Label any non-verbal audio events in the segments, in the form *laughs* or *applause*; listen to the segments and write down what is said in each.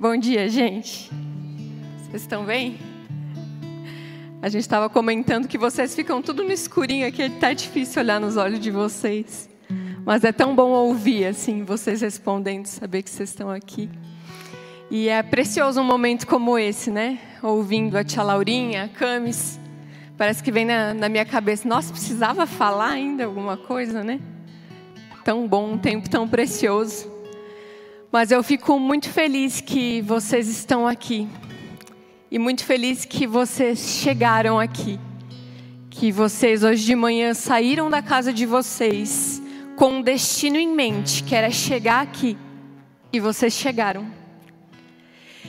Bom dia, gente. Vocês estão bem? A gente estava comentando que vocês ficam tudo no escurinho aqui, está difícil olhar nos olhos de vocês. Mas é tão bom ouvir assim, vocês respondendo, saber que vocês estão aqui. E é precioso um momento como esse, né? Ouvindo a tia Laurinha, a Camis. Parece que vem na, na minha cabeça, nossa, precisava falar ainda alguma coisa, né? Tão bom, um tempo tão precioso. Mas eu fico muito feliz que vocês estão aqui. E muito feliz que vocês chegaram aqui. Que vocês hoje de manhã saíram da casa de vocês com um destino em mente, que era chegar aqui. E vocês chegaram.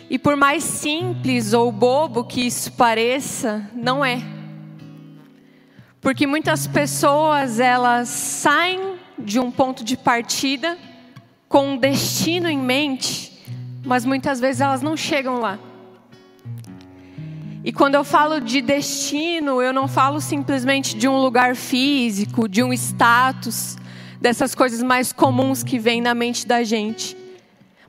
E por mais simples ou bobo que isso pareça, não é. Porque muitas pessoas elas saem de um ponto de partida com um destino em mente, mas muitas vezes elas não chegam lá. E quando eu falo de destino, eu não falo simplesmente de um lugar físico, de um status, dessas coisas mais comuns que vêm na mente da gente.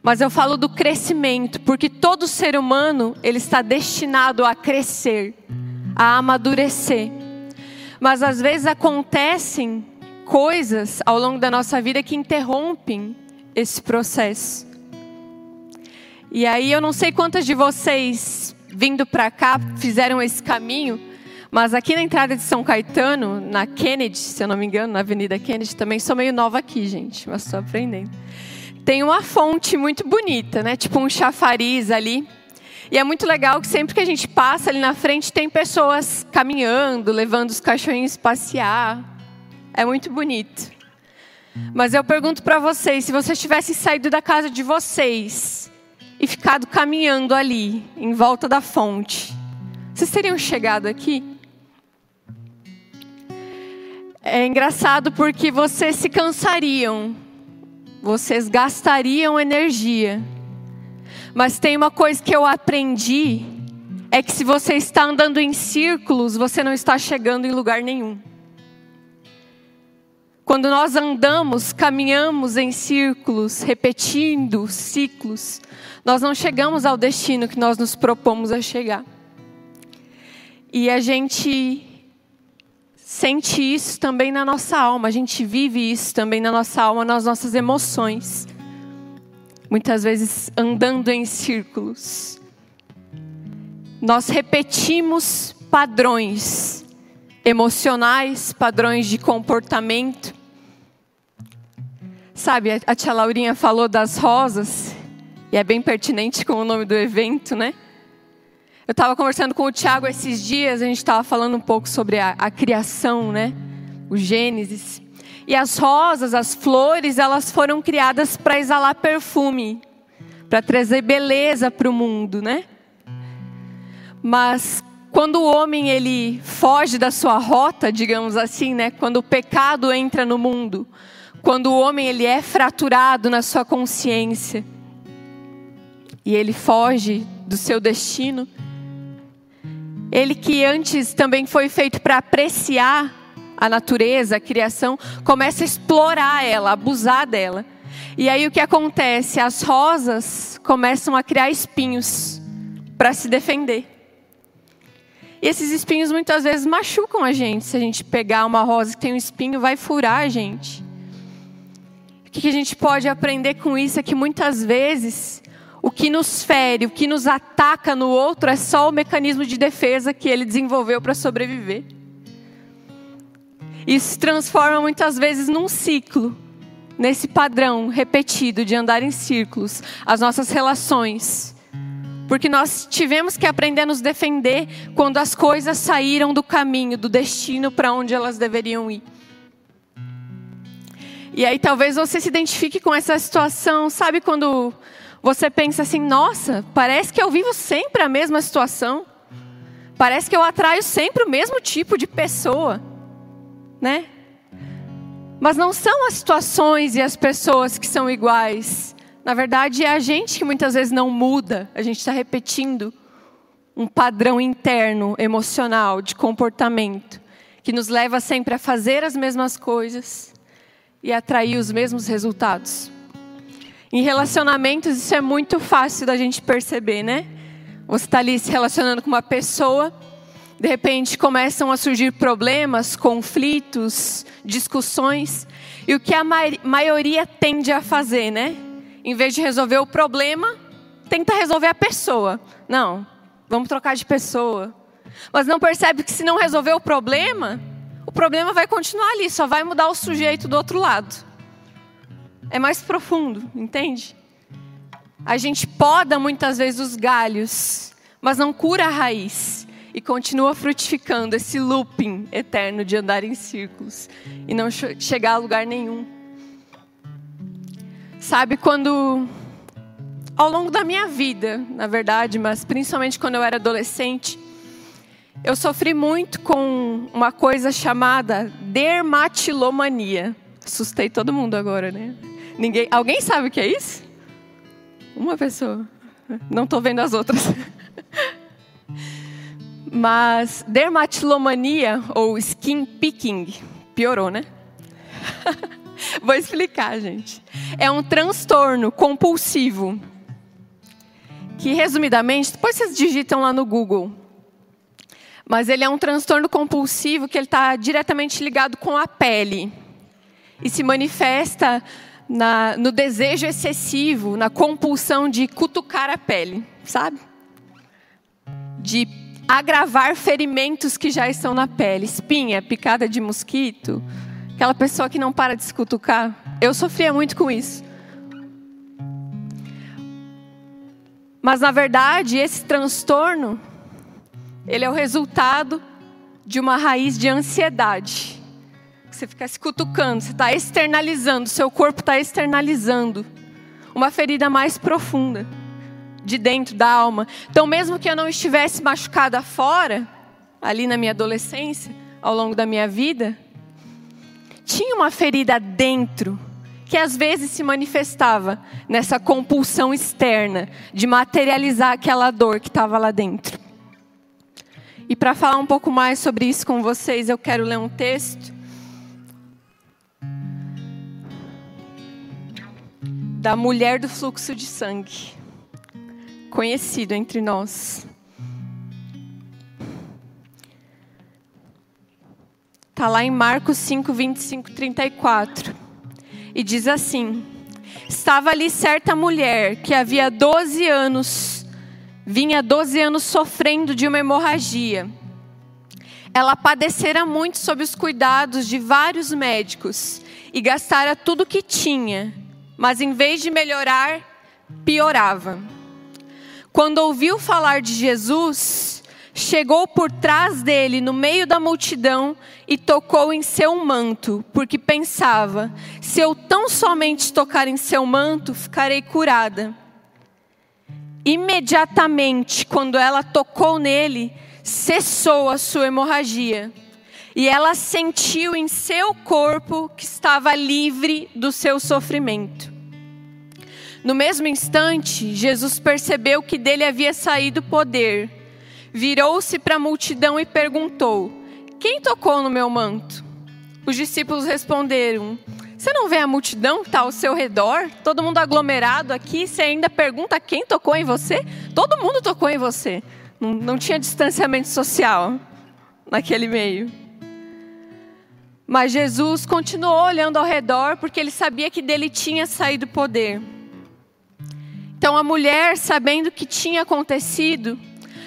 Mas eu falo do crescimento, porque todo ser humano, ele está destinado a crescer, a amadurecer. Mas às vezes acontecem coisas ao longo da nossa vida que interrompem esse processo. E aí eu não sei quantas de vocês vindo para cá fizeram esse caminho, mas aqui na entrada de São Caetano, na Kennedy, se eu não me engano, na Avenida Kennedy, também sou meio nova aqui, gente, mas estou aprendendo. Tem uma fonte muito bonita, né? Tipo um chafariz ali. E é muito legal que sempre que a gente passa ali na frente tem pessoas caminhando, levando os cachorrinhos passear. É muito bonito. Mas eu pergunto para vocês: se vocês tivessem saído da casa de vocês e ficado caminhando ali, em volta da fonte, vocês teriam chegado aqui? É engraçado porque vocês se cansariam, vocês gastariam energia. Mas tem uma coisa que eu aprendi: é que se você está andando em círculos, você não está chegando em lugar nenhum. Quando nós andamos, caminhamos em círculos, repetindo ciclos, nós não chegamos ao destino que nós nos propomos a chegar. E a gente sente isso também na nossa alma, a gente vive isso também na nossa alma, nas nossas emoções. Muitas vezes andando em círculos. Nós repetimos padrões emocionais, padrões de comportamento, Sabe, a tia Laurinha falou das rosas, e é bem pertinente com o nome do evento, né? Eu estava conversando com o Tiago esses dias, a gente estava falando um pouco sobre a, a criação, né? O Gênesis. E as rosas, as flores, elas foram criadas para exalar perfume, para trazer beleza para o mundo, né? Mas quando o homem ele foge da sua rota, digamos assim, né? Quando o pecado entra no mundo, quando o homem ele é fraturado na sua consciência e ele foge do seu destino, ele que antes também foi feito para apreciar a natureza, a criação, começa a explorar ela, abusar dela. E aí o que acontece? As rosas começam a criar espinhos para se defender. E esses espinhos muitas vezes machucam a gente. Se a gente pegar uma rosa que tem um espinho, vai furar a gente. O que a gente pode aprender com isso é que muitas vezes o que nos fere, o que nos ataca no outro é só o mecanismo de defesa que ele desenvolveu para sobreviver. Isso se transforma muitas vezes num ciclo, nesse padrão repetido de andar em círculos, as nossas relações. Porque nós tivemos que aprender a nos defender quando as coisas saíram do caminho, do destino para onde elas deveriam ir. E aí talvez você se identifique com essa situação, sabe quando você pensa assim, nossa, parece que eu vivo sempre a mesma situação. Parece que eu atraio sempre o mesmo tipo de pessoa, né? Mas não são as situações e as pessoas que são iguais. Na verdade, é a gente que muitas vezes não muda. A gente está repetindo um padrão interno, emocional, de comportamento, que nos leva sempre a fazer as mesmas coisas e atrair os mesmos resultados. Em relacionamentos, isso é muito fácil da gente perceber, né? Você está ali se relacionando com uma pessoa, de repente começam a surgir problemas, conflitos, discussões, e o que a maioria tende a fazer, né? Em vez de resolver o problema, tenta resolver a pessoa. Não, vamos trocar de pessoa. Mas não percebe que se não resolver o problema, o problema vai continuar ali, só vai mudar o sujeito do outro lado. É mais profundo, entende? A gente poda muitas vezes os galhos, mas não cura a raiz e continua frutificando esse looping eterno de andar em círculos e não chegar a lugar nenhum. Sabe quando ao longo da minha vida, na verdade, mas principalmente quando eu era adolescente, eu sofri muito com uma coisa chamada dermatilomania. Assustei todo mundo agora, né? Ninguém, alguém sabe o que é isso? Uma pessoa. Não estou vendo as outras. *laughs* Mas dermatilomania ou skin picking piorou, né? *laughs* Vou explicar, gente. É um transtorno compulsivo que resumidamente, depois vocês digitam lá no Google, mas ele é um transtorno compulsivo que ele está diretamente ligado com a pele e se manifesta na, no desejo excessivo, na compulsão de cutucar a pele, sabe? De agravar ferimentos que já estão na pele, espinha, picada de mosquito, aquela pessoa que não para de se cutucar. Eu sofria muito com isso. Mas na verdade, esse transtorno ele é o resultado de uma raiz de ansiedade. Você fica se cutucando, você está externalizando, seu corpo está externalizando uma ferida mais profunda de dentro da alma. Então, mesmo que eu não estivesse machucada fora, ali na minha adolescência, ao longo da minha vida, tinha uma ferida dentro que às vezes se manifestava nessa compulsão externa de materializar aquela dor que estava lá dentro. E para falar um pouco mais sobre isso com vocês, eu quero ler um texto da mulher do fluxo de sangue, conhecido entre nós. Está lá em Marcos 5, 25, 34 e diz assim: Estava ali certa mulher que havia 12 anos, vinha 12 anos sofrendo de uma hemorragia. Ela padecera muito sob os cuidados de vários médicos e gastara tudo que tinha, mas em vez de melhorar, piorava. Quando ouviu falar de Jesus, chegou por trás dele, no meio da multidão, e tocou em seu manto, porque pensava: se eu tão somente tocar em seu manto, ficarei curada. Imediatamente, quando ela tocou nele, cessou a sua hemorragia. E ela sentiu em seu corpo que estava livre do seu sofrimento. No mesmo instante, Jesus percebeu que dele havia saído poder virou-se para a multidão e perguntou: Quem tocou no meu manto? Os discípulos responderam: Você não vê a multidão que está ao seu redor? Todo mundo aglomerado aqui, você ainda pergunta quem tocou em você? Todo mundo tocou em você. Não, não tinha distanciamento social naquele meio. Mas Jesus continuou olhando ao redor porque ele sabia que dele tinha saído poder. Então a mulher, sabendo o que tinha acontecido,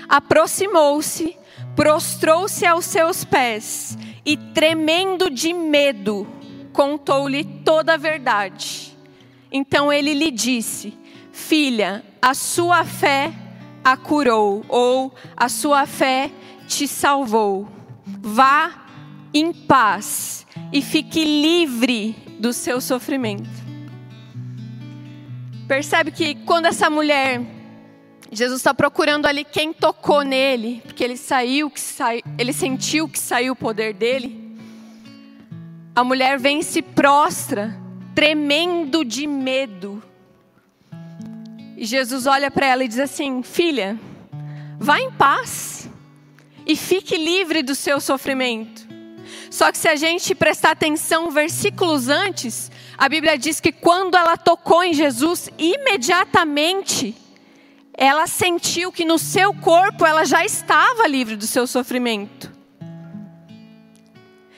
aproximou-se, prostrou-se aos seus pés e, tremendo de medo, contou-lhe toda a verdade. Então ele lhe disse: Filha, a sua fé a curou, ou a sua fé te salvou. Vá em paz e fique livre do seu sofrimento. Percebe que quando essa mulher Jesus está procurando ali quem tocou nele, porque ele saiu, que ele sentiu que saiu o poder dele. A mulher vem e se prostra, tremendo de medo. E Jesus olha para ela e diz assim: Filha, vá em paz e fique livre do seu sofrimento. Só que se a gente prestar atenção versículos antes, a Bíblia diz que quando ela tocou em Jesus, imediatamente ela sentiu que no seu corpo ela já estava livre do seu sofrimento.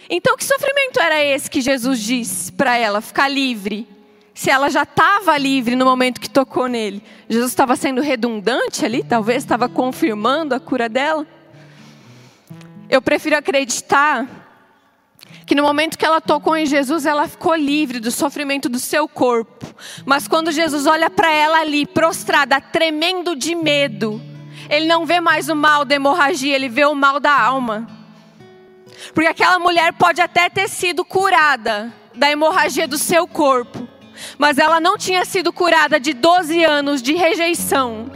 Então, que sofrimento era esse que Jesus disse para ela ficar livre? Se ela já estava livre no momento que tocou nele, Jesus estava sendo redundante ali, talvez estava confirmando a cura dela. Eu prefiro acreditar que no momento que ela tocou em Jesus, ela ficou livre do sofrimento do seu corpo. Mas quando Jesus olha para ela ali, prostrada, tremendo de medo, ele não vê mais o mal da hemorragia, ele vê o mal da alma. Porque aquela mulher pode até ter sido curada da hemorragia do seu corpo, mas ela não tinha sido curada de 12 anos de rejeição,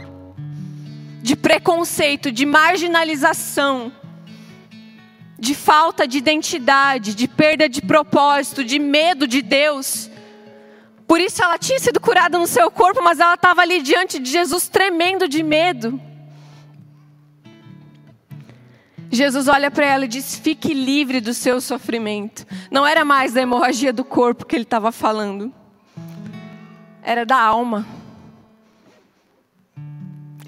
de preconceito, de marginalização, de falta de identidade, de perda de propósito, de medo de Deus. Por isso ela tinha sido curada no seu corpo, mas ela estava ali diante de Jesus tremendo de medo. Jesus olha para ela e diz: fique livre do seu sofrimento. Não era mais da hemorragia do corpo que ele estava falando, era da alma.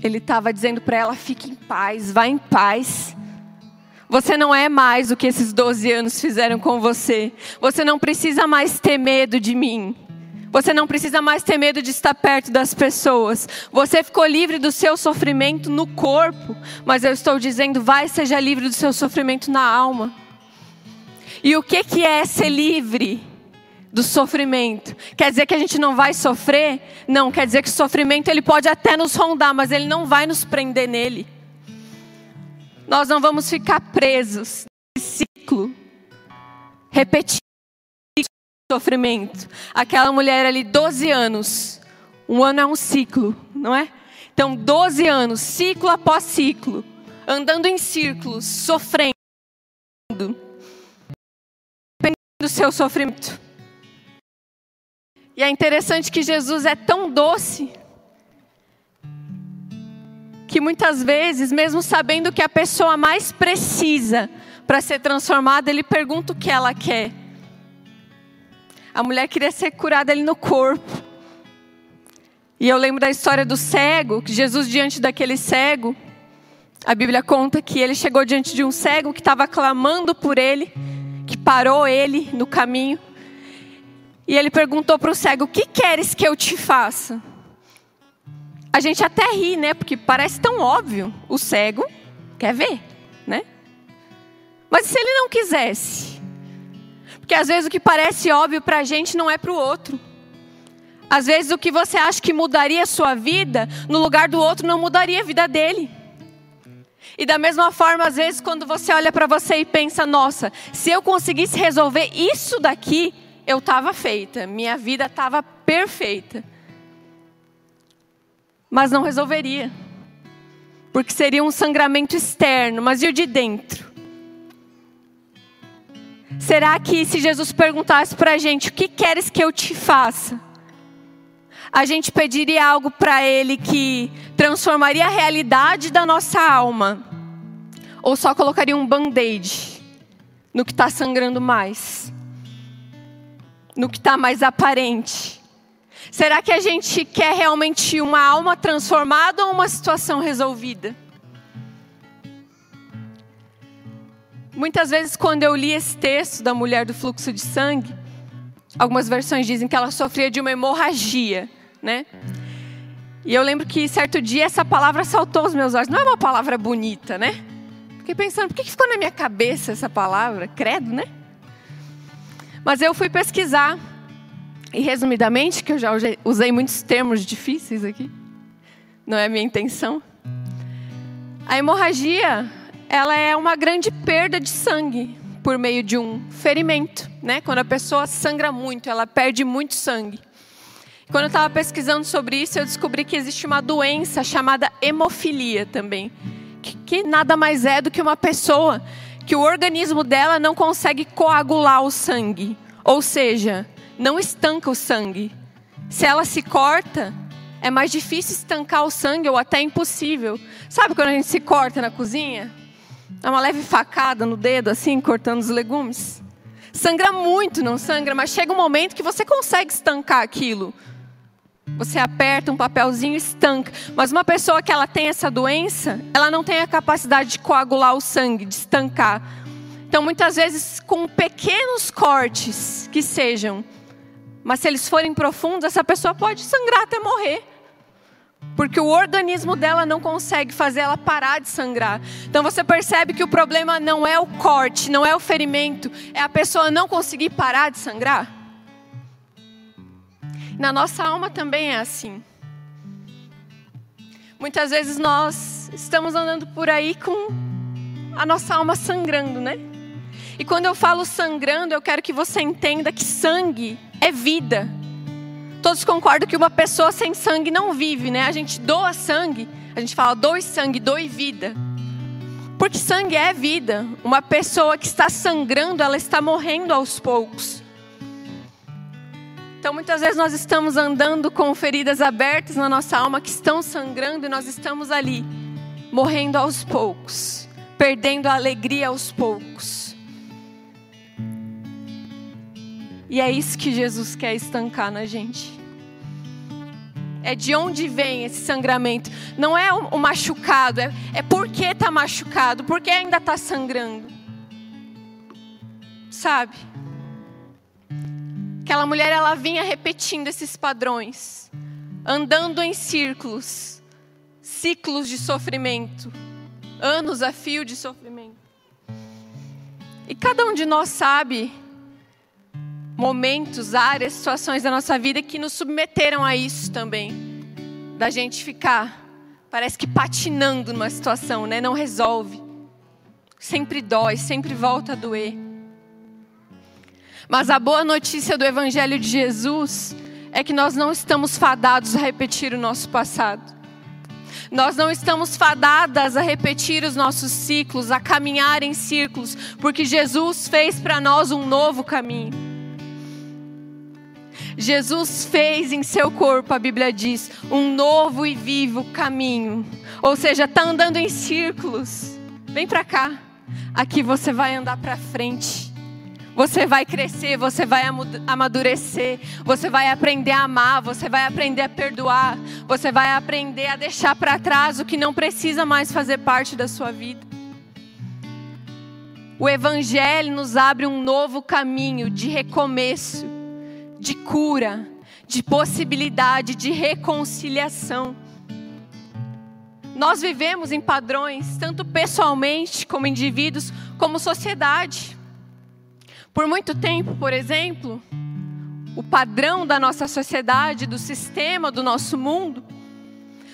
Ele estava dizendo para ela: fique em paz, vá em paz. Você não é mais o que esses 12 anos fizeram com você. Você não precisa mais ter medo de mim. Você não precisa mais ter medo de estar perto das pessoas. Você ficou livre do seu sofrimento no corpo, mas eu estou dizendo, vai seja livre do seu sofrimento na alma. E o que que é ser livre do sofrimento? Quer dizer que a gente não vai sofrer? Não, quer dizer que o sofrimento ele pode até nos rondar, mas ele não vai nos prender nele. Nós não vamos ficar presos nesse ciclo repetido sofrimento. Aquela mulher ali, 12 anos. Um ano é um ciclo, não é? Então, 12 anos, ciclo após ciclo, andando em círculos, sofrendo, do seu sofrimento. E é interessante que Jesus é tão doce que muitas vezes, mesmo sabendo que a pessoa mais precisa para ser transformada, ele pergunta o que ela quer. A mulher queria ser curada ali no corpo. E eu lembro da história do cego, que Jesus diante daquele cego, a Bíblia conta que ele chegou diante de um cego que estava clamando por ele, que parou ele no caminho. E ele perguntou para o cego: O que queres que eu te faça? A gente até ri, né? Porque parece tão óbvio. O cego quer ver, né? Mas se ele não quisesse? Porque às vezes o que parece óbvio para a gente não é para o outro. Às vezes o que você acha que mudaria a sua vida, no lugar do outro não mudaria a vida dele. E da mesma forma, às vezes, quando você olha para você e pensa: nossa, se eu conseguisse resolver isso daqui, eu estava feita, minha vida estava perfeita. Mas não resolveria, porque seria um sangramento externo, mas e o de dentro? Será que se Jesus perguntasse para a gente, o que queres que eu te faça? A gente pediria algo para Ele que transformaria a realidade da nossa alma? Ou só colocaria um band-aid no que está sangrando mais? No que está mais aparente? Será que a gente quer realmente uma alma transformada ou uma situação resolvida? Muitas vezes, quando eu li esse texto da mulher do fluxo de sangue, algumas versões dizem que ela sofria de uma hemorragia, né? E eu lembro que certo dia essa palavra saltou aos meus olhos. Não é uma palavra bonita, né? Fiquei pensando, por que ficou na minha cabeça essa palavra? Credo, né? Mas eu fui pesquisar. E resumidamente, que eu já usei muitos termos difíceis aqui, não é a minha intenção. A hemorragia ela é uma grande perda de sangue por meio de um ferimento, né? Quando a pessoa sangra muito, ela perde muito sangue. Quando eu estava pesquisando sobre isso, eu descobri que existe uma doença chamada hemofilia também, que, que nada mais é do que uma pessoa que o organismo dela não consegue coagular o sangue, ou seja, não estanca o sangue. Se ela se corta, é mais difícil estancar o sangue ou até impossível. Sabe quando a gente se corta na cozinha? Dá uma leve facada no dedo, assim, cortando os legumes. Sangra muito, não sangra, mas chega um momento que você consegue estancar aquilo. Você aperta um papelzinho e estanca. Mas uma pessoa que ela tem essa doença, ela não tem a capacidade de coagular o sangue, de estancar. Então, muitas vezes, com pequenos cortes que sejam, mas se eles forem profundos, essa pessoa pode sangrar até morrer. Porque o organismo dela não consegue fazer ela parar de sangrar. Então você percebe que o problema não é o corte, não é o ferimento, é a pessoa não conseguir parar de sangrar. Na nossa alma também é assim. Muitas vezes nós estamos andando por aí com a nossa alma sangrando, né? E quando eu falo sangrando, eu quero que você entenda que sangue é vida. Todos concordam que uma pessoa sem sangue não vive, né? A gente doa sangue, a gente fala doe sangue, doe vida. Porque sangue é vida. Uma pessoa que está sangrando, ela está morrendo aos poucos. Então muitas vezes nós estamos andando com feridas abertas na nossa alma que estão sangrando e nós estamos ali, morrendo aos poucos, perdendo a alegria aos poucos. E é isso que Jesus quer estancar na gente. É de onde vem esse sangramento. Não é o machucado, é, é porque está machucado, porque ainda está sangrando. Sabe? Aquela mulher, ela vinha repetindo esses padrões, andando em círculos, ciclos de sofrimento, anos a fio de sofrimento. E cada um de nós sabe momentos, áreas, situações da nossa vida que nos submeteram a isso também. Da gente ficar, parece que patinando numa situação, né? Não resolve. Sempre dói, sempre volta a doer. Mas a boa notícia do Evangelho de Jesus é que nós não estamos fadados a repetir o nosso passado. Nós não estamos fadadas a repetir os nossos ciclos, a caminhar em círculos, porque Jesus fez para nós um novo caminho. Jesus fez em seu corpo, a Bíblia diz, um novo e vivo caminho. Ou seja, está andando em círculos. Vem para cá. Aqui você vai andar para frente. Você vai crescer, você vai amadurecer, você vai aprender a amar, você vai aprender a perdoar, você vai aprender a deixar para trás o que não precisa mais fazer parte da sua vida. O Evangelho nos abre um novo caminho de recomeço de cura, de possibilidade de reconciliação. Nós vivemos em padrões, tanto pessoalmente, como indivíduos, como sociedade. Por muito tempo, por exemplo, o padrão da nossa sociedade, do sistema do nosso mundo,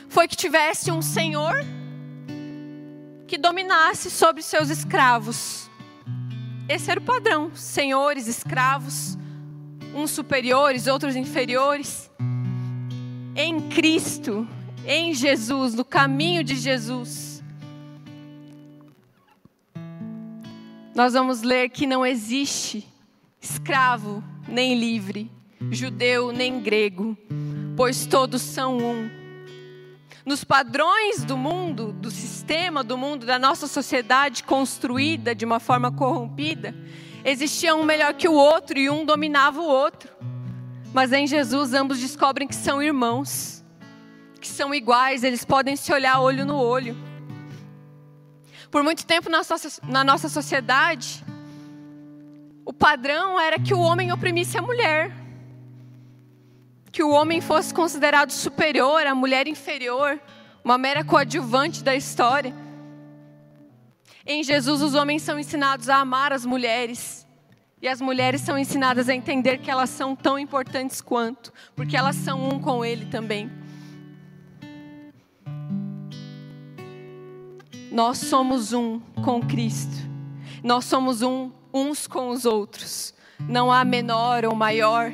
foi que tivesse um senhor que dominasse sobre seus escravos. Esse era o padrão: senhores, escravos uns superiores, outros inferiores. Em Cristo, em Jesus, no caminho de Jesus. Nós vamos ler que não existe escravo nem livre, judeu nem grego, pois todos são um. Nos padrões do mundo, do sistema do mundo, da nossa sociedade construída de uma forma corrompida, Existia um melhor que o outro e um dominava o outro. Mas em Jesus ambos descobrem que são irmãos, que são iguais, eles podem se olhar olho no olho. Por muito tempo na nossa, na nossa sociedade, o padrão era que o homem oprimisse a mulher. Que o homem fosse considerado superior, a mulher inferior, uma mera coadjuvante da história. Em Jesus, os homens são ensinados a amar as mulheres. E as mulheres são ensinadas a entender que elas são tão importantes quanto, porque elas são um com Ele também. Nós somos um com Cristo. Nós somos um uns com os outros. Não há menor ou maior.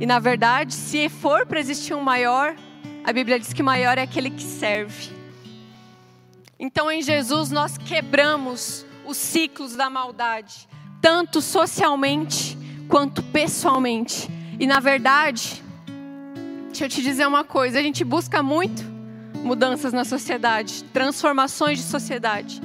E na verdade, se for para existir um maior, a Bíblia diz que maior é aquele que serve. Então em Jesus nós quebramos os ciclos da maldade, tanto socialmente quanto pessoalmente. E na verdade, deixa eu te dizer uma coisa: a gente busca muito mudanças na sociedade, transformações de sociedade.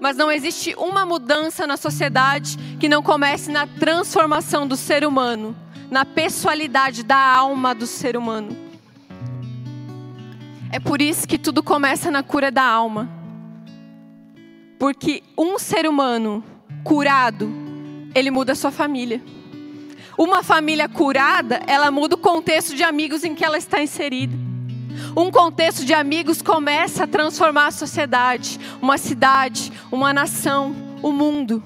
Mas não existe uma mudança na sociedade que não comece na transformação do ser humano, na pessoalidade da alma do ser humano. É por isso que tudo começa na cura da alma. Porque um ser humano curado, ele muda a sua família. Uma família curada, ela muda o contexto de amigos em que ela está inserida. Um contexto de amigos começa a transformar a sociedade, uma cidade, uma nação, o mundo.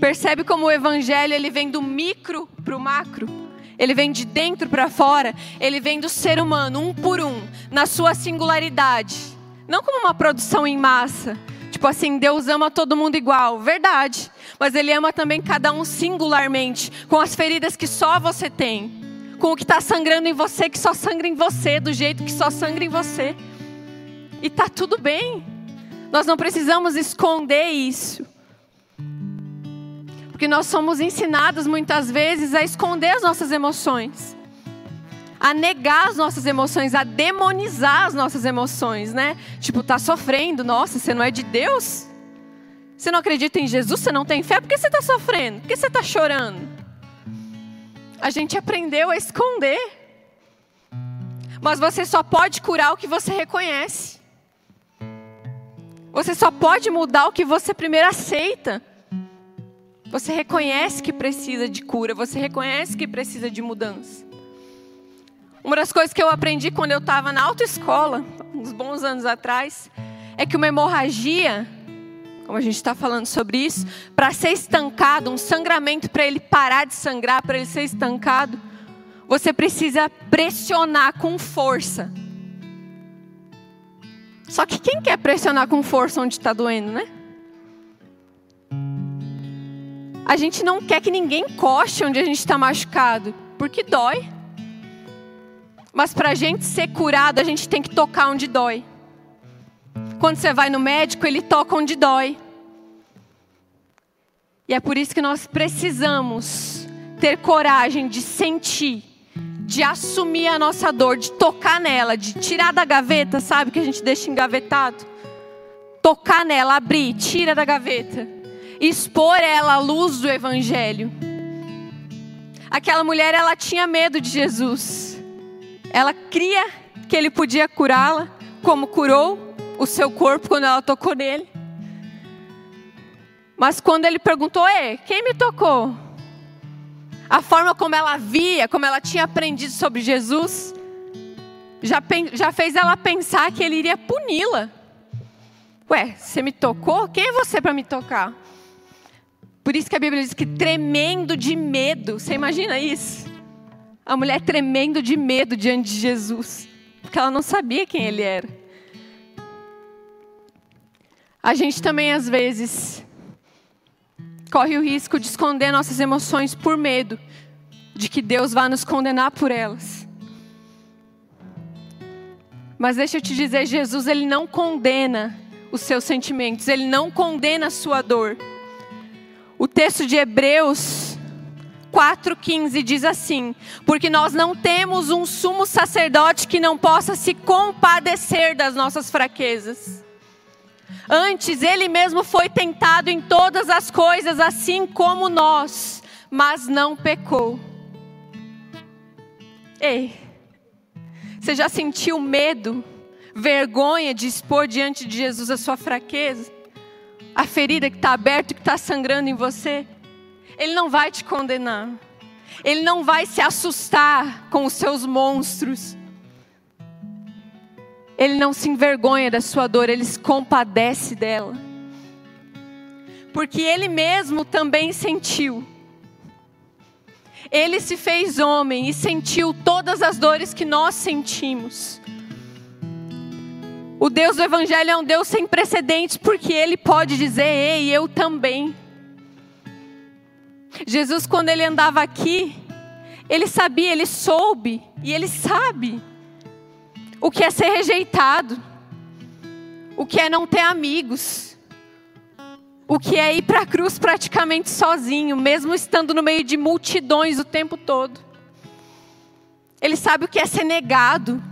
Percebe como o evangelho ele vem do micro para o macro? Ele vem de dentro para fora, ele vem do ser humano, um por um, na sua singularidade. Não como uma produção em massa. Tipo assim, Deus ama todo mundo igual, verdade. Mas Ele ama também cada um singularmente, com as feridas que só você tem, com o que está sangrando em você, que só sangra em você, do jeito que só sangra em você. E tá tudo bem. Nós não precisamos esconder isso. Porque nós somos ensinados muitas vezes a esconder as nossas emoções, a negar as nossas emoções, a demonizar as nossas emoções, né? Tipo, tá sofrendo, nossa, você não é de Deus? Você não acredita em Jesus? Você não tem fé? Por que você está sofrendo? Por que você está chorando? A gente aprendeu a esconder. Mas você só pode curar o que você reconhece. Você só pode mudar o que você primeiro aceita. Você reconhece que precisa de cura, você reconhece que precisa de mudança. Uma das coisas que eu aprendi quando eu estava na autoescola, uns bons anos atrás, é que uma hemorragia, como a gente está falando sobre isso, para ser estancado, um sangramento para ele parar de sangrar, para ele ser estancado, você precisa pressionar com força. Só que quem quer pressionar com força onde está doendo, né? A gente não quer que ninguém coste onde a gente está machucado, porque dói. Mas para a gente ser curado, a gente tem que tocar onde dói. Quando você vai no médico, ele toca onde dói. E é por isso que nós precisamos ter coragem de sentir, de assumir a nossa dor, de tocar nela, de tirar da gaveta, sabe, que a gente deixa engavetado. Tocar nela, abrir, tira da gaveta expor ela à luz do evangelho. Aquela mulher, ela tinha medo de Jesus. Ela cria que ele podia curá-la, como curou o seu corpo quando ela tocou nele. Mas quando ele perguntou, Ei, quem me tocou? A forma como ela via, como ela tinha aprendido sobre Jesus, já, já fez ela pensar que ele iria puni-la. Ué, você me tocou? Quem é você para me tocar? Por isso que a Bíblia diz que tremendo de medo, você imagina isso? A mulher tremendo de medo diante de Jesus, porque ela não sabia quem ele era. A gente também, às vezes, corre o risco de esconder nossas emoções por medo de que Deus vá nos condenar por elas. Mas deixa eu te dizer, Jesus ele não condena os seus sentimentos, ele não condena a sua dor. O texto de Hebreus 4,15 diz assim: Porque nós não temos um sumo sacerdote que não possa se compadecer das nossas fraquezas. Antes, ele mesmo foi tentado em todas as coisas, assim como nós, mas não pecou. Ei, você já sentiu medo, vergonha de expor diante de Jesus a sua fraqueza? A ferida que está aberta, que está sangrando em você, Ele não vai te condenar. Ele não vai se assustar com os seus monstros. Ele não se envergonha da sua dor, ele se compadece dela. Porque ele mesmo também sentiu. Ele se fez homem e sentiu todas as dores que nós sentimos. O Deus do Evangelho é um Deus sem precedentes, porque Ele pode dizer, ei, eu também. Jesus, quando ele andava aqui, ele sabia, ele soube e ele sabe o que é ser rejeitado, o que é não ter amigos, o que é ir para a cruz praticamente sozinho, mesmo estando no meio de multidões o tempo todo. Ele sabe o que é ser negado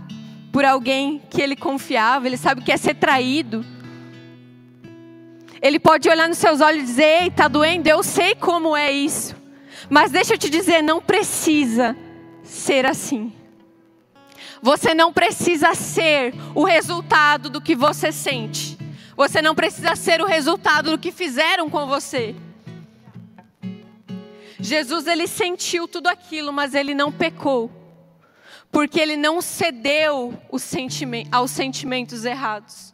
por alguém que ele confiava, ele sabe o que é ser traído. Ele pode olhar nos seus olhos e dizer: Ei, está doendo, eu sei como é isso. Mas deixa eu te dizer, não precisa ser assim. Você não precisa ser o resultado do que você sente. Você não precisa ser o resultado do que fizeram com você. Jesus ele sentiu tudo aquilo, mas ele não pecou. Porque ele não cedeu aos sentimentos errados.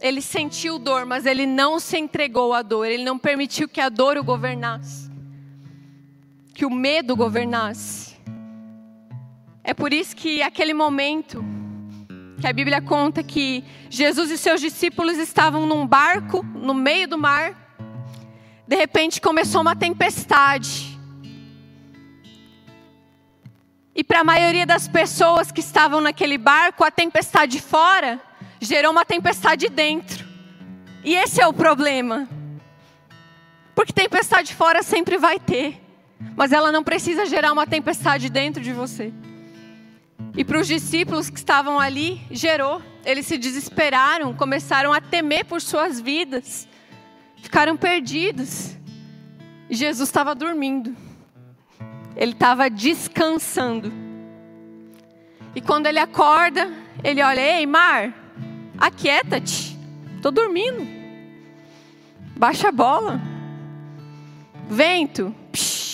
Ele sentiu dor, mas ele não se entregou à dor. Ele não permitiu que a dor o governasse. Que o medo governasse. É por isso que aquele momento que a Bíblia conta que Jesus e seus discípulos estavam num barco no meio do mar. De repente começou uma tempestade. E para a maioria das pessoas que estavam naquele barco, a tempestade fora gerou uma tempestade dentro. E esse é o problema. Porque tempestade fora sempre vai ter, mas ela não precisa gerar uma tempestade dentro de você. E para os discípulos que estavam ali, gerou. Eles se desesperaram, começaram a temer por suas vidas, ficaram perdidos. E Jesus estava dormindo, ele estava descansando. E quando ele acorda, ele olha: Ei, mar, aquieta-te, estou dormindo. Baixa a bola. Vento, psh.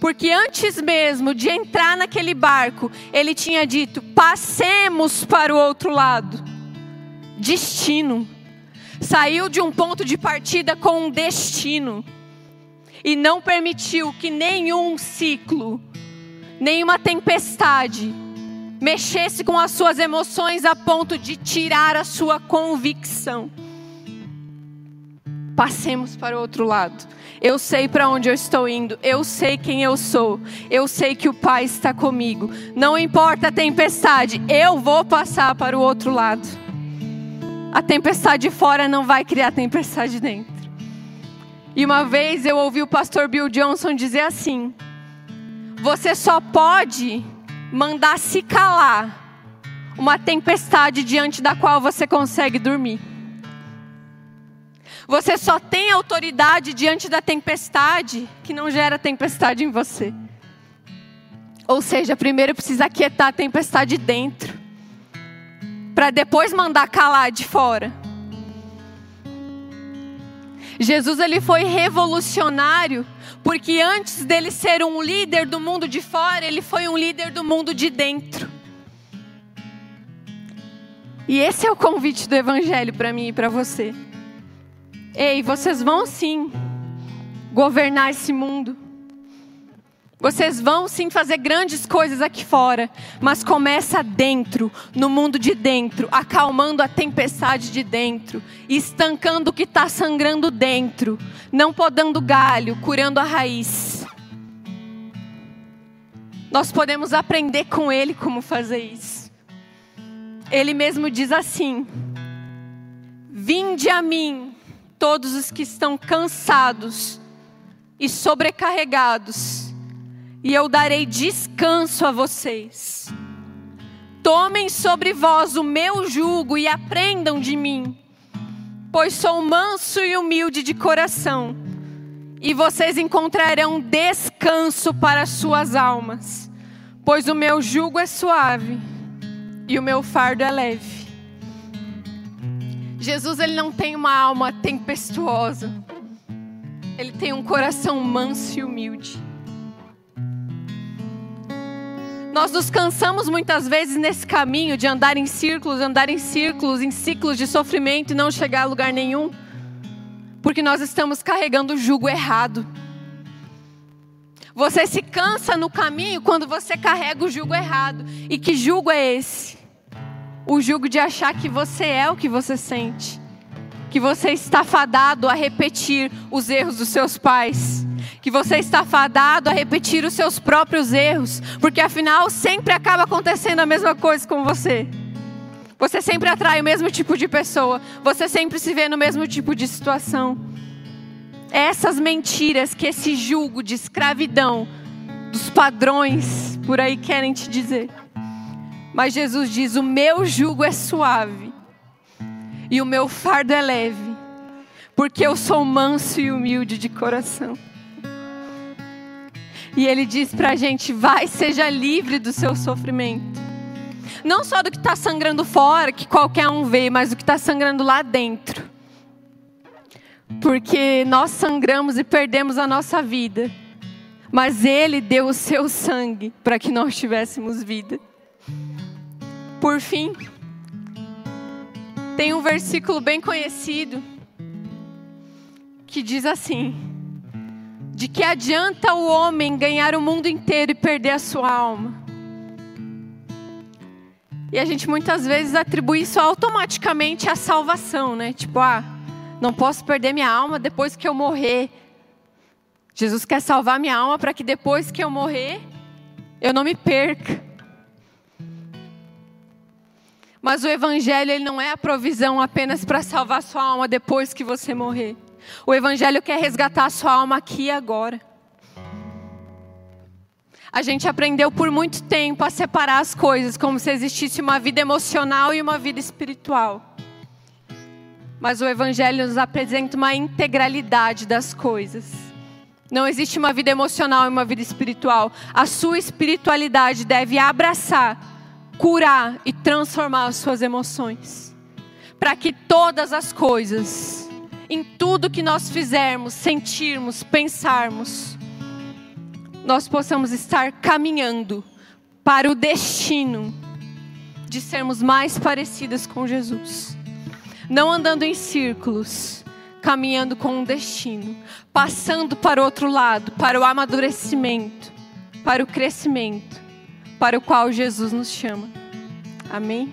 Porque antes mesmo de entrar naquele barco, ele tinha dito: passemos para o outro lado. Destino. Saiu de um ponto de partida com um destino. E não permitiu que nenhum ciclo, nenhuma tempestade, mexesse com as suas emoções a ponto de tirar a sua convicção. Passemos para o outro lado. Eu sei para onde eu estou indo, eu sei quem eu sou, eu sei que o Pai está comigo. Não importa a tempestade, eu vou passar para o outro lado. A tempestade fora não vai criar tempestade dentro. E uma vez eu ouvi o pastor Bill Johnson dizer assim: Você só pode mandar se calar uma tempestade diante da qual você consegue dormir. Você só tem autoridade diante da tempestade que não gera tempestade em você. Ou seja, primeiro precisa aquietar a tempestade dentro, para depois mandar calar de fora. Jesus ele foi revolucionário porque antes dele ser um líder do mundo de fora, ele foi um líder do mundo de dentro. E esse é o convite do evangelho para mim e para você. Ei, vocês vão sim governar esse mundo. Vocês vão sim fazer grandes coisas aqui fora, mas começa dentro, no mundo de dentro, acalmando a tempestade de dentro, estancando o que está sangrando dentro, não podando galho, curando a raiz. Nós podemos aprender com Ele como fazer isso. Ele mesmo diz assim: Vinde a mim, todos os que estão cansados e sobrecarregados, e eu darei descanso a vocês. Tomem sobre vós o meu jugo e aprendam de mim, pois sou manso e humilde de coração, e vocês encontrarão descanso para suas almas, pois o meu jugo é suave e o meu fardo é leve. Jesus ele não tem uma alma tempestuosa. Ele tem um coração manso e humilde. Nós nos cansamos muitas vezes nesse caminho de andar em círculos, andar em círculos, em ciclos de sofrimento e não chegar a lugar nenhum, porque nós estamos carregando o jugo errado. Você se cansa no caminho quando você carrega o jugo errado. E que jugo é esse? o jugo de achar que você é o que você sente, que você está fadado a repetir os erros dos seus pais, que você está fadado a repetir os seus próprios erros, porque afinal sempre acaba acontecendo a mesma coisa com você. Você sempre atrai o mesmo tipo de pessoa, você sempre se vê no mesmo tipo de situação. Essas mentiras que esse julgo de escravidão dos padrões por aí querem te dizer. Mas Jesus diz: O meu jugo é suave e o meu fardo é leve, porque eu sou manso e humilde de coração. E ele diz para a gente: vai, seja livre do seu sofrimento. Não só do que está sangrando fora, que qualquer um vê, mas do que está sangrando lá dentro. Porque nós sangramos e perdemos a nossa vida. Mas Ele deu o seu sangue para que nós tivéssemos vida. Por fim, tem um versículo bem conhecido que diz assim: De que adianta o homem ganhar o mundo inteiro e perder a sua alma? E a gente muitas vezes atribui isso automaticamente à salvação, né? Tipo, ah, não posso perder minha alma depois que eu morrer. Jesus quer salvar minha alma para que depois que eu morrer, eu não me perca. Mas o evangelho ele não é a provisão apenas para salvar sua alma depois que você morrer. O evangelho quer resgatar a sua alma aqui e agora. A gente aprendeu por muito tempo a separar as coisas, como se existisse uma vida emocional e uma vida espiritual. Mas o Evangelho nos apresenta uma integralidade das coisas. Não existe uma vida emocional e uma vida espiritual. A sua espiritualidade deve abraçar curar e transformar as suas emoções. Para que todas as coisas, em tudo que nós fizermos, sentirmos, pensarmos, nós possamos estar caminhando para o destino de sermos mais parecidas com Jesus. Não andando em círculos, caminhando com um destino, passando para o outro lado, para o amadurecimento, para o crescimento para o qual Jesus nos chama. Amém?